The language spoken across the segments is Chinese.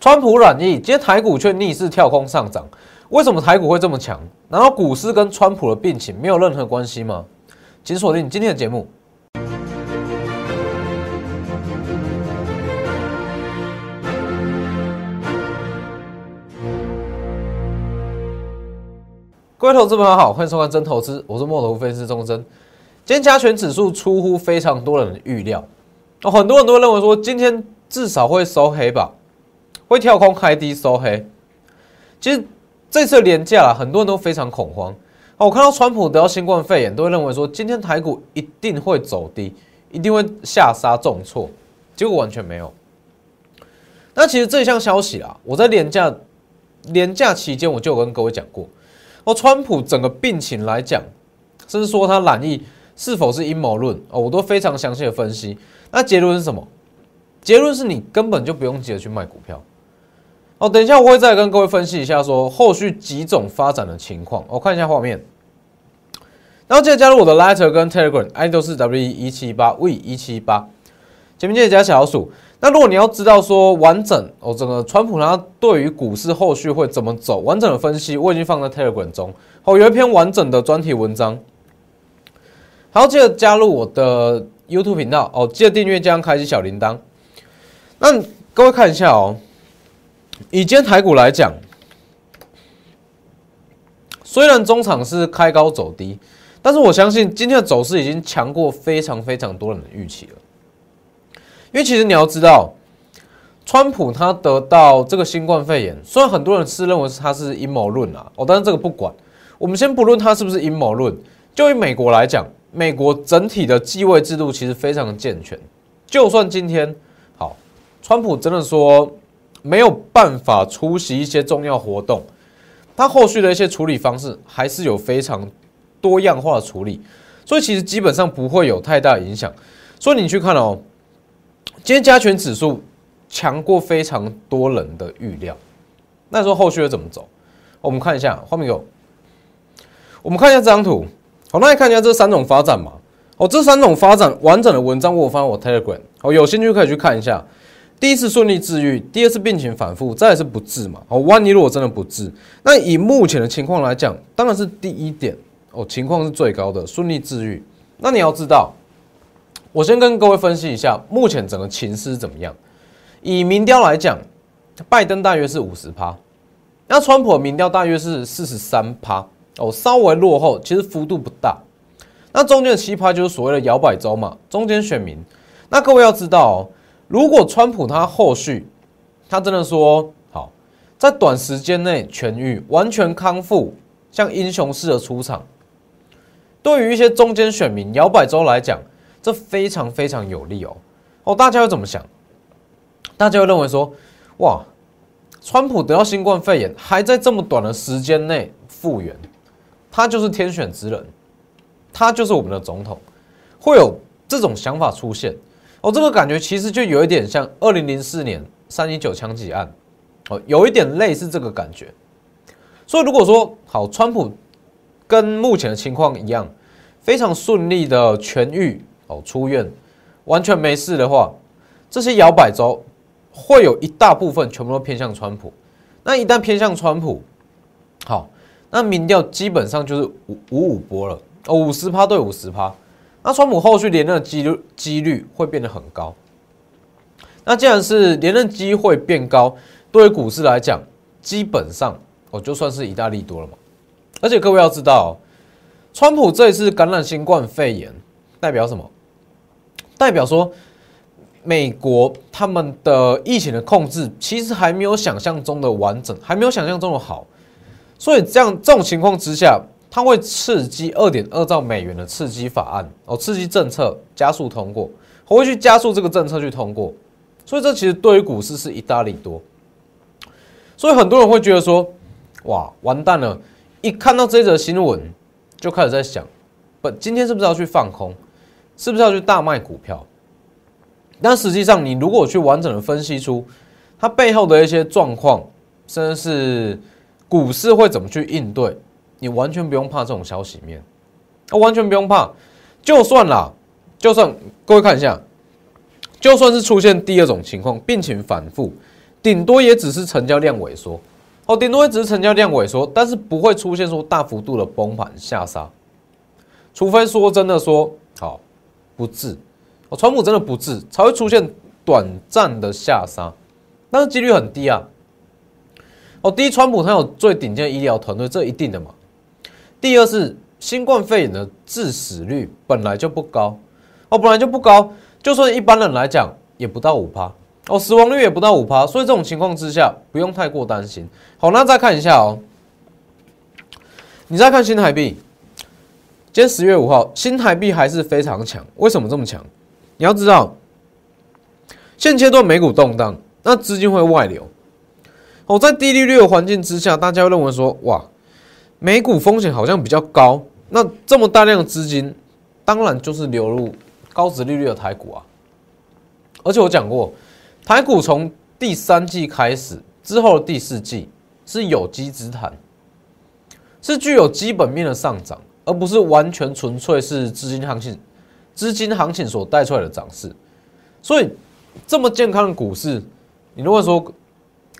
川普软意，今天台股却逆势跳空上涨，为什么台股会这么强？难道股市跟川普的病情没有任何关系吗？请锁定今天的节目。各位投资朋友好，欢迎收看真投资，我是墨头分析师钟真。今天加权指数出乎非常多人的预料，很多人都认为说今天至少会收黑吧，会跳空开低收黑。其实这次连假啊，很多人都非常恐慌。我看到川普得到新冠肺炎，都会认为说今天台股一定会走低，一定会下杀重挫，结果完全没有。那其实这项消息啊，我在连假连假期间我就有跟各位讲过。哦，川普整个病情来讲，甚至说他染疫是否是阴谋论哦，我都非常详细的分析。那结论是什么？结论是你根本就不用急着去卖股票。哦，等一下我会再跟各位分析一下，说后续几种发展的情况。我看一下画面，然后记得加入我的 Letter 跟 Telegram，I 都是 W 一七八 V 一七八，前面记得加小老鼠。那如果你要知道说完整哦，整个川普他对于股市后续会怎么走，完整的分析我已经放在 Telegram 中，哦，有一篇完整的专题文章。好，记得加入我的 YouTube 频道哦，记得订阅加上开启小铃铛。那各位看一下哦，以今天台股来讲，虽然中场是开高走低，但是我相信今天的走势已经强过非常非常多人的预期了。因为其实你要知道，川普他得到这个新冠肺炎，虽然很多人是认为他是阴谋论啊，哦，但是这个不管，我们先不论他是不是阴谋论，就以美国来讲，美国整体的继位制度其实非常的健全，就算今天好，川普真的说没有办法出席一些重要活动，他后续的一些处理方式还是有非常多样化的处理，所以其实基本上不会有太大影响，所以你去看哦。今天加权指数强过非常多人的预料，那说后续会怎么走？我们看一下画面有，我们看一下这张图，好，那来看一下这三种发展嘛。哦，这三种发展完整的文章我放在我 Telegram，哦，有兴趣可以去看一下。第一次顺利治愈，第二次病情反复，再是不治嘛。哦，万一如果真的不治，那以目前的情况来讲，当然是第一点哦，情况是最高的顺利治愈。那你要知道。我先跟各位分析一下目前整个情势怎么样。以民调来讲，拜登大约是五十趴，那川普民调大约是四十三趴，哦，稍微落后，其实幅度不大。那中间的七趴就是所谓的摇摆州嘛，中间选民。那各位要知道哦，如果川普他后续他真的说好，在短时间内痊愈、完全康复，像英雄式的出场，对于一些中间选民、摇摆州来讲。这非常非常有利哦哦，大家会怎么想？大家会认为说，哇，川普得到新冠肺炎，还在这么短的时间内复原，他就是天选之人，他就是我们的总统，会有这种想法出现哦。这个感觉其实就有一点像二零零四年三一九枪击案哦，有一点类似这个感觉。所以如果说好，川普跟目前的情况一样，非常顺利的痊愈。哦，出院完全没事的话，这些摇摆州会有一大部分全部都偏向川普。那一旦偏向川普，好，那民调基本上就是五五五波了，哦，五十趴对五十趴。那川普后续连任的几率几率会变得很高。那既然是连任机会变高，对于股市来讲，基本上我就算是一大利多了嘛。而且各位要知道，川普这一次感染新冠肺炎代表什么？代表说，美国他们的疫情的控制其实还没有想象中的完整，还没有想象中的好，所以这样这种情况之下，它会刺激二点二兆美元的刺激法案哦，刺激政策加速通过，我会去加速这个政策去通过，所以这其实对于股市是一大利多。所以很多人会觉得说，哇，完蛋了！一看到这则新闻，就开始在想，不，今天是不是要去放空？是不是要去大卖股票？但实际上，你如果去完整的分析出它背后的一些状况，甚至是股市会怎么去应对，你完全不用怕这种消息面，啊，完全不用怕。就算啦，就算各位看一下，就算是出现第二种情况，病情反复，顶多也只是成交量萎缩，哦，顶多也只是成交量萎缩，但是不会出现说大幅度的崩盘下杀，除非说真的说好不治，哦，川普真的不治才会出现短暂的下杀，但是几率很低啊。哦，第一，川普他有最顶尖的医疗团队，这一定的嘛。第二是新冠肺炎的致死率本来就不高，哦，本来就不高，就算一般人来讲也不到五趴。哦，死亡率也不到五趴，所以这种情况之下不用太过担心。好，那再看一下哦，你再看新台币，今天十月五号，新台币还是非常强。为什么这么强？你要知道，现阶段美股动荡，那资金会外流。哦，在低利率的环境之下，大家会认为说，哇，美股风险好像比较高，那这么大量的资金，当然就是流入高值利率的台股啊。而且我讲过。台股从第三季开始之后的第四季是有机之谈，是具有基本面的上涨，而不是完全纯粹是资金行情、资金行情所带出来的涨势。所以这么健康的股市，你如果说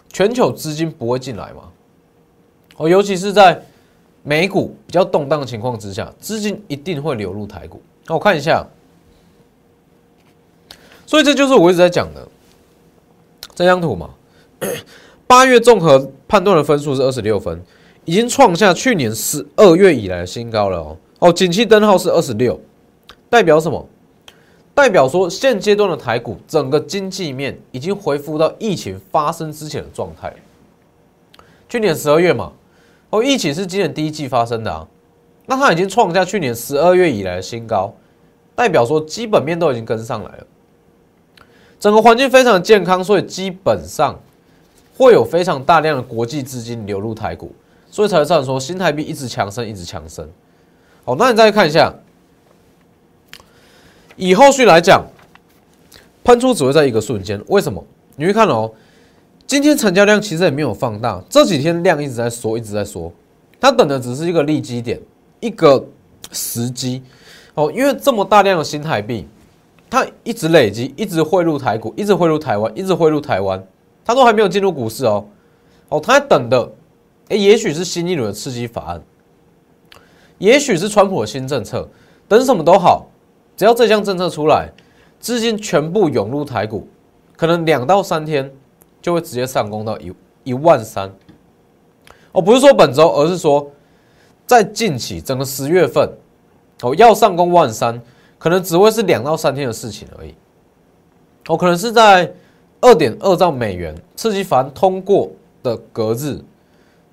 全球资金不会进来吗？哦，尤其是在美股比较动荡的情况之下，资金一定会流入台股。那我看一下，所以这就是我一直在讲的。这张图嘛，八月综合判断的分数是二十六分，已经创下去年十二月以来的新高了哦。哦，景气灯号是二十六，代表什么？代表说现阶段的台股整个经济面已经恢复到疫情发生之前的状态。去年十二月嘛，哦，疫情是今年第一季发生的啊，那它已经创下去年十二月以来的新高，代表说基本面都已经跟上来了。整个环境非常健康，所以基本上会有非常大量的国际资金流入台股，所以才会这样说新台币一直强升，一直强升。好，那你再看一下，以后续来讲，喷出只会在一个瞬间。为什么？你会看哦，今天成交量其实也没有放大，这几天量一直在缩，一直在缩，它等的只是一个利基点，一个时机。哦，因为这么大量的新台币。它一直累积，一直汇入台股，一直汇入台湾，一直汇入台湾，它都还没有进入股市哦。哦，它在等的，哎，也许是新一轮的刺激法案，也许是川普的新政策，等什么都好，只要这项政策出来，资金全部涌入台股，可能两到三天就会直接上攻到一一万三。哦，不是说本周，而是说在近期整个十月份，哦，要上攻万三。可能只会是两到三天的事情而已，哦，可能是在二点二兆美元刺激法案通过的隔日，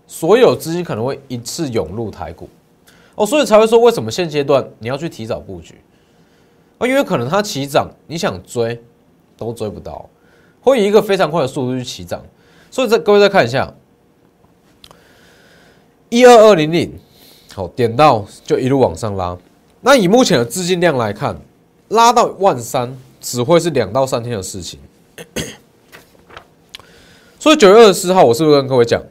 所有资金可能会一次涌入台股，哦，所以才会说为什么现阶段你要去提早布局，哦，因为可能它起涨，你想追都追不到，会以一个非常快的速度去起涨，所以再各位再看一下，一二二零零，好，点到就一路往上拉。那以目前的资金量来看，拉到万三只会是两到三天的事情。所以九月二十四号，我是不是跟各位讲，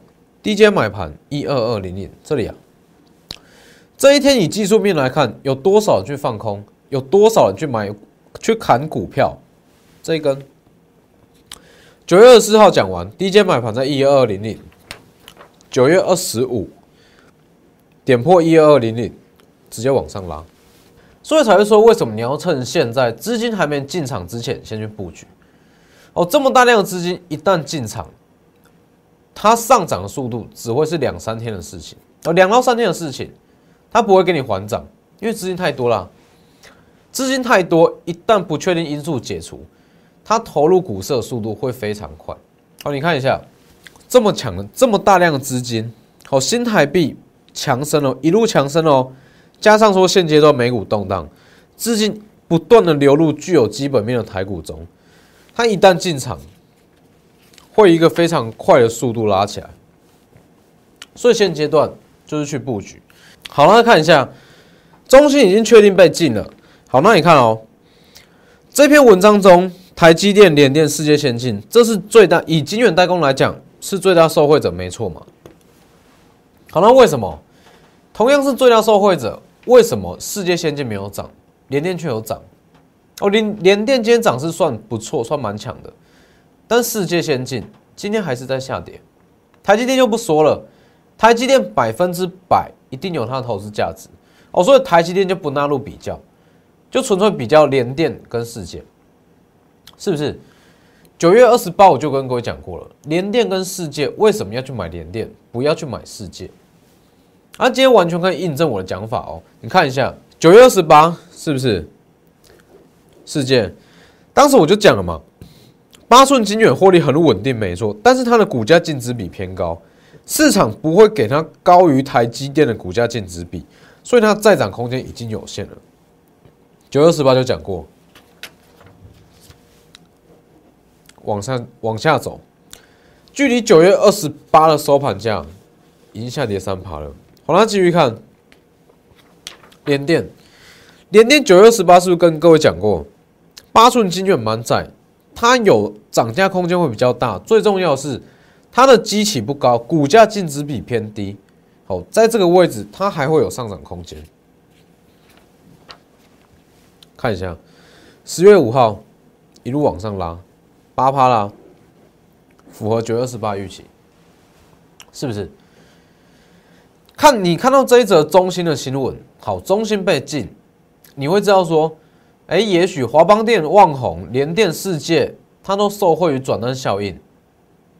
低阶买盘一二二零零这里啊？这一天以技术面来看，有多少人去放空？有多少人去买去砍股票？这一根九月二十四号讲完，低阶买盘在一二二零零，九月二十五点破一二二零零，直接往上拉。所以才会说，为什么你要趁现在资金还没进场之前先去布局？哦，这么大量的资金一旦进场，它上涨的速度只会是两三天的事情，哦，两到三天的事情，它不会给你还涨，因为资金太多了。资金太多，一旦不确定因素解除，它投入股市的速度会非常快。好，你看一下，这么强的这么大量的资金，好，新台币强升哦，一路强升哦。加上说现阶段美股动荡，资金不断的流入具有基本面的台股中，它一旦进场，会一个非常快的速度拉起来，所以现阶段就是去布局。好了，看一下，中心已经确定被禁了。好，那你看哦，这篇文章中，台积电、联电、世界先进，这是最大以晶圆代工来讲是最大受惠者，没错嘛？好，那为什么？同样是最大受惠者。为什么世界先进没有涨，联电却有涨？哦，联联电今天涨是算不错，算蛮强的。但世界先进今天还是在下跌。台积电就不说了，台积电百分之百一定有它的投资价值哦，所以台积电就不纳入比较，就纯粹比较联电跟世界，是不是？九月二十八我就跟各位讲过了，联电跟世界为什么要去买联电，不要去买世界？啊，今天完全可以印证我的讲法哦。你看一下九月二十八是不是世界？当时我就讲了嘛，八寸金远获利很稳定，没错，但是它的股价净值比偏高，市场不会给它高于台积电的股价净值比，所以它再涨空间已经有限了。九月二十八就讲过。往上往下走，距离九月二十八的收盘价已经下跌三趴了。好了，继续看联电，联电九月二十八是不是跟各位讲过，八寸金卷蛮窄，它有涨价空间会比较大。最重要的是它的基期不高，股价净值比偏低。好，在这个位置它还会有上涨空间。看一下十月五号一路往上拉。八趴啦，符合九月二十八预期，是不是？看你看到这一则中心的新闻，好，中心被禁，你会知道说，哎，也许华邦电、旺宏、联电、世界，它都受惠于转单效应，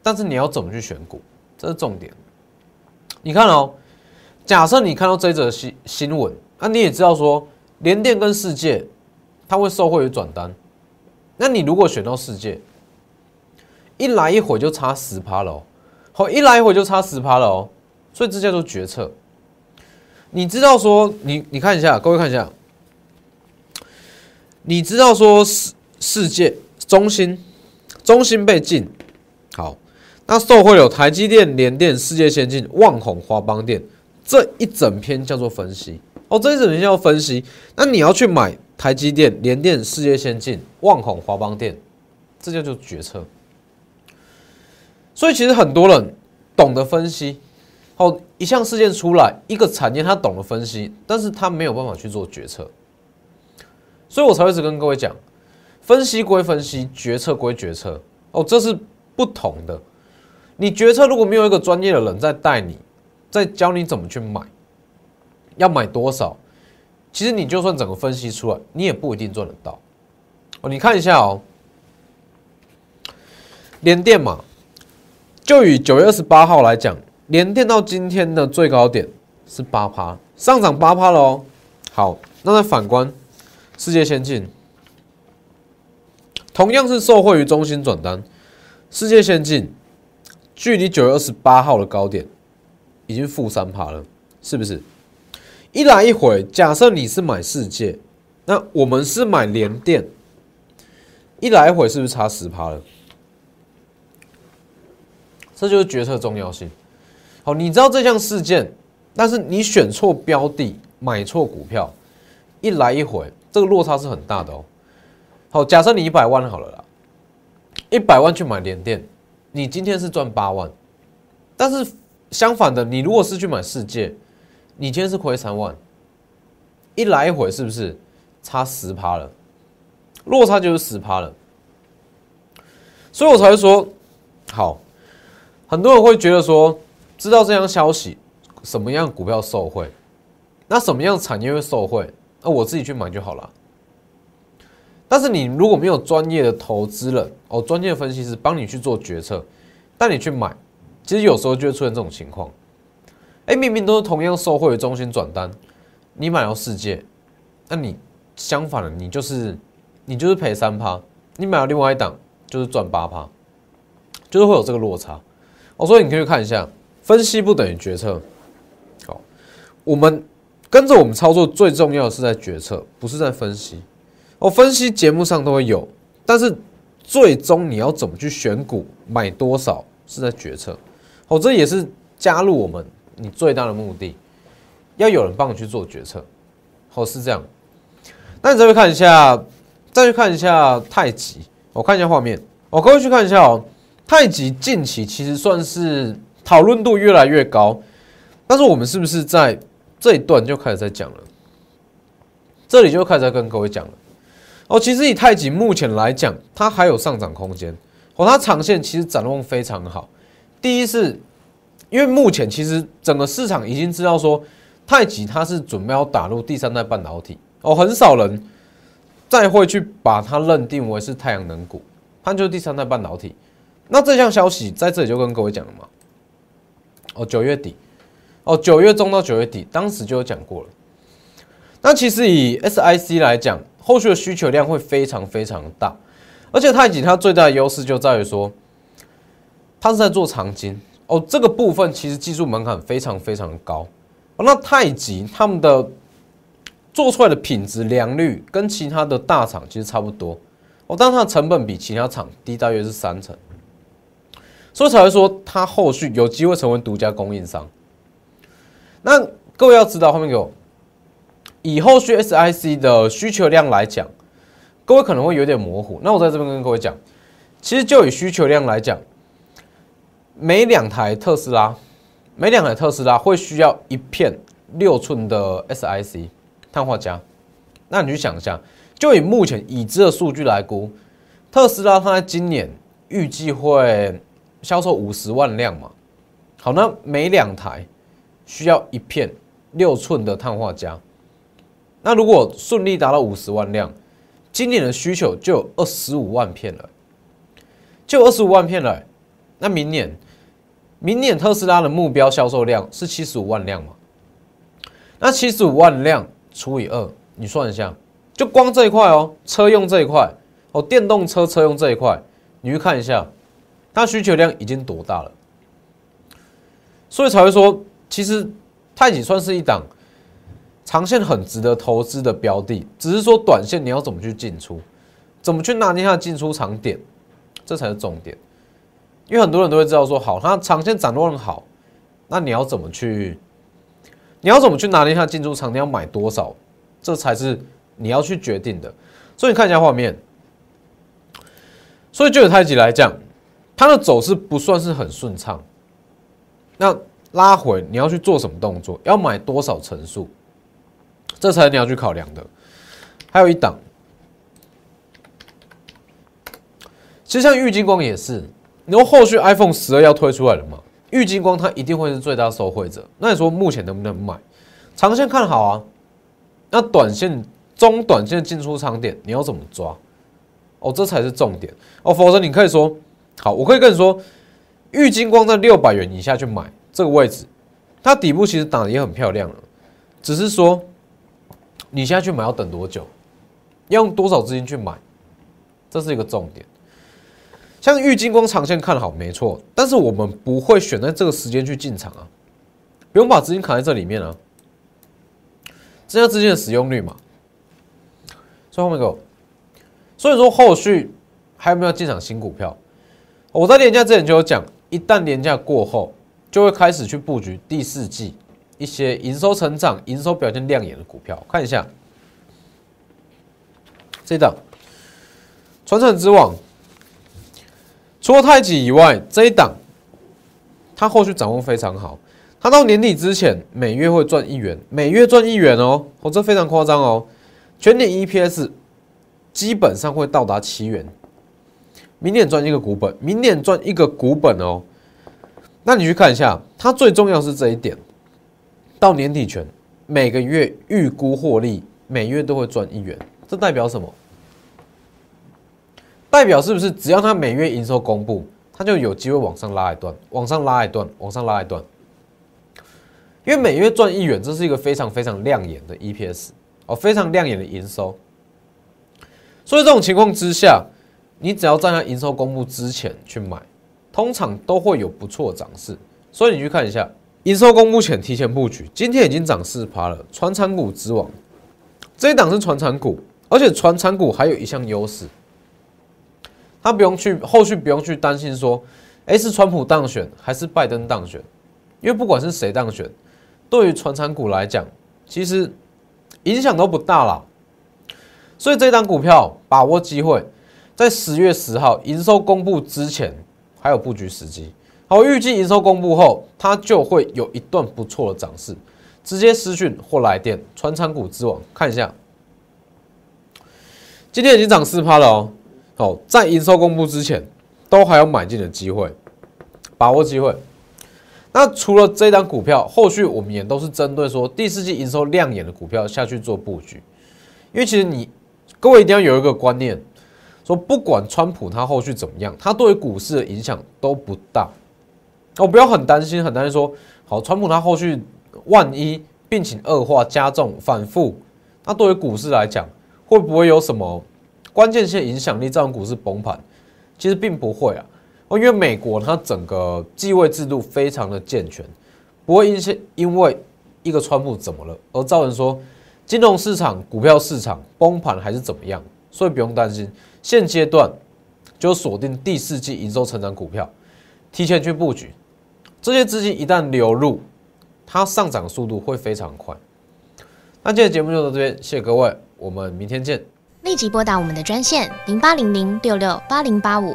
但是你要怎么去选股，这是重点。你看哦，假设你看到这一则新新闻，那你也知道说，联电跟世界，它会受惠于转单，那你如果选到世界，一来一回就差十趴了哦，好，一来一回就差十趴了哦，所以这叫做决策。你知道说，你你看一下，各位看一下，你知道说世世界中心中心被禁，好，那受惠有台积电、联电、世界先进、旺宏、华邦电这一整篇叫做分析哦，这一整篇叫分析。那你要去买台积电、联电、世界先进、旺宏、华邦电，这叫做决策。所以其实很多人懂得分析，哦，一项事件出来，一个产业他懂得分析，但是他没有办法去做决策，所以我才会一直跟各位讲，分析归分析，决策归决策，哦，这是不同的。你决策如果没有一个专业的人在带你，在教你怎么去买，要买多少，其实你就算整个分析出来，你也不一定赚得到。哦，你看一下哦，连电嘛。就以九月二十八号来讲，连电到今天的最高点是八趴，上涨八趴了哦。好，那再反观世界先进，同样是受惠于中心转单，世界先进距离九月二十八号的高点已经负三趴了，是不是？一来一回，假设你是买世界，那我们是买联电，一来一回是不是差十趴了？这就是决策重要性。好，你知道这项事件，但是你选错标的，买错股票，一来一回，这个落差是很大的哦。好，假设你一百万好了啦，一百万去买联电，你今天是赚八万，但是相反的，你如果是去买世界，你今天是亏三万，一来一回是不是差十趴了？落差就是十趴了，所以我才会说好。很多人会觉得说，知道这样消息，什么样股票受贿，那什么样产业会受贿，那我自己去买就好了。但是你如果没有专业的投资人哦，专业的分析师帮你去做决策，带你去买，其实有时候就会出现这种情况。哎，明明都是同样受贿的中心转单，你买到世界，那你相反的，你就是你就是赔三趴，你买了另外一档就是赚八趴，就是会有这个落差。哦，所以你可以看一下，分析不等于决策。好，我们跟着我们操作最重要的是在决策，不是在分析。哦，分析节目上都会有，但是最终你要怎么去选股、买多少是在决策。哦，这也是加入我们你最大的目的，要有人帮你去做决策。好，是这样。那你再去看一下，再去看一下太极。我看一下画面。我各位去看一下哦。太极近期其实算是讨论度越来越高，但是我们是不是在这一段就开始在讲了？这里就开始在跟各位讲了。哦，其实以太极目前来讲，它还有上涨空间。哦，它长线其实展望非常好。第一是，因为目前其实整个市场已经知道说，太极它是准备要打入第三代半导体哦，很少人再会去把它认定为是太阳能股，它就是第三代半导体。那这项消息在这里就跟各位讲了嘛，哦，九月底，哦，九月中到九月底，当时就有讲过了。那其实以 SIC 来讲，后续的需求量会非常非常大，而且太极它最大的优势就在于说，它是在做长金哦，这个部分其实技术门槛非常非常高。那太极他们的做出来的品质良率跟其他的大厂其实差不多。哦，但它的成本比其他厂低大约是三成，所以才会说它后续有机会成为独家供应商。那各位要知道后面有。以后续 SIC 的需求量来讲，各位可能会有点模糊。那我在这边跟各位讲，其实就以需求量来讲，每两台特斯拉，每两台特斯拉会需要一片六寸的 SIC 碳化镓。那你去想一下，就以目前已知的数据来估，特斯拉它在今年预计会销售五十万辆嘛？好，那每两台需要一片六寸的碳化镓。那如果顺利达到五十万辆，今年的需求就有二十五万片了，就二十五万片了。那明年，明年特斯拉的目标销售量是七十五万辆嘛？那七十五万辆除以二，你算一下，就光这一块哦，车用这一块哦，电动车车用这一块，你去看一下，它需求量已经多大了？所以才会说，其实太极算是一档。长线很值得投资的标的，只是说短线你要怎么去进出，怎么去拿捏它的进出场点，这才是重点。因为很多人都会知道说，好，它长线展望好，那你要怎么去，你要怎么去拿捏它进出场，你要买多少，这才是你要去决定的。所以你看一下画面，所以就有太极来讲，它的走势不算是很顺畅。那拉回你要去做什么动作？要买多少层数？这才是你要去考量的。还有一档，其实像玉金光也是，你说后续 iPhone 十二要推出来了嘛？玉金光它一定会是最大受惠者。那你说目前能不能买？长线看好啊。那短线、中短线进出场点你要怎么抓？哦，这才是重点哦。否则你可以说，好，我可以跟你说，玉金光在六百元以下去买这个位置，它底部其实打的也很漂亮了，只是说。你现在去买要等多久？要用多少资金去买？这是一个重点。像玉金光长线看好没错，但是我们不会选在这个时间去进场啊，不用把资金卡在这里面啊，增加资金的使用率嘛。所以后面个，所以说后续还有没有进场新股票？我在年假之前就有讲，一旦年假过后，就会开始去布局第四季。一些营收成长、营收表现亮眼的股票，看一下这档传承之王，除了太极以外，这一档它后续掌握非常好，它到年底之前每月会赚一元，每月赚一元哦，哦这非常夸张哦，全年 EPS 基本上会到达七元，明年赚一个股本，明年赚一个股本哦，那你去看一下，它最重要是这一点。到年底前，每个月预估获利，每月都会赚一元，这代表什么？代表是不是只要它每月营收公布，它就有机会往上拉一段，往上拉一段，往上拉一段？因为每月赚一元，这是一个非常非常亮眼的 EPS 哦，非常亮眼的营收。所以这种情况之下，你只要站在营收公布之前去买，通常都会有不错的涨势。所以你去看一下。营收公布前提前布局，今天已经涨四趴了。传产股之王，这一档是传产股，而且传产股还有一项优势，他不用去后续不用去担心说，哎是川普当选还是拜登当选，因为不管是谁当选，对于传产股来讲，其实影响都不大啦。所以这档股票把握机会，在十月十号营收公布之前，还有布局时机。好，预计营收公布后，它就会有一段不错的涨势。直接私讯或来电，传产股之王看一下，今天已经涨四趴了哦。好，在营收公布之前，都还有买进的机会，把握机会。那除了这档股票，后续我们也都是针对说第四季营收亮眼的股票下去做布局，因为其实你各位一定要有一个观念，说不管川普他后续怎么样，他对股市的影响都不大。我不要很担心，很担心说，好，川普他后续万一病情恶化加重反复，那对于股市来讲，会不会有什么关键性影响力造成股市崩盘？其实并不会啊。哦，因为美国它整个继位制度非常的健全，不会因因为一个川普怎么了而造成说金融市场、股票市场崩盘还是怎么样，所以不用担心。现阶段就锁定第四季营收成长股票，提前去布局。这些资金一旦流入，它上涨速度会非常快。那今天节目就到这边，谢谢各位，我们明天见。立即拨打我们的专线零八零零六六八零八五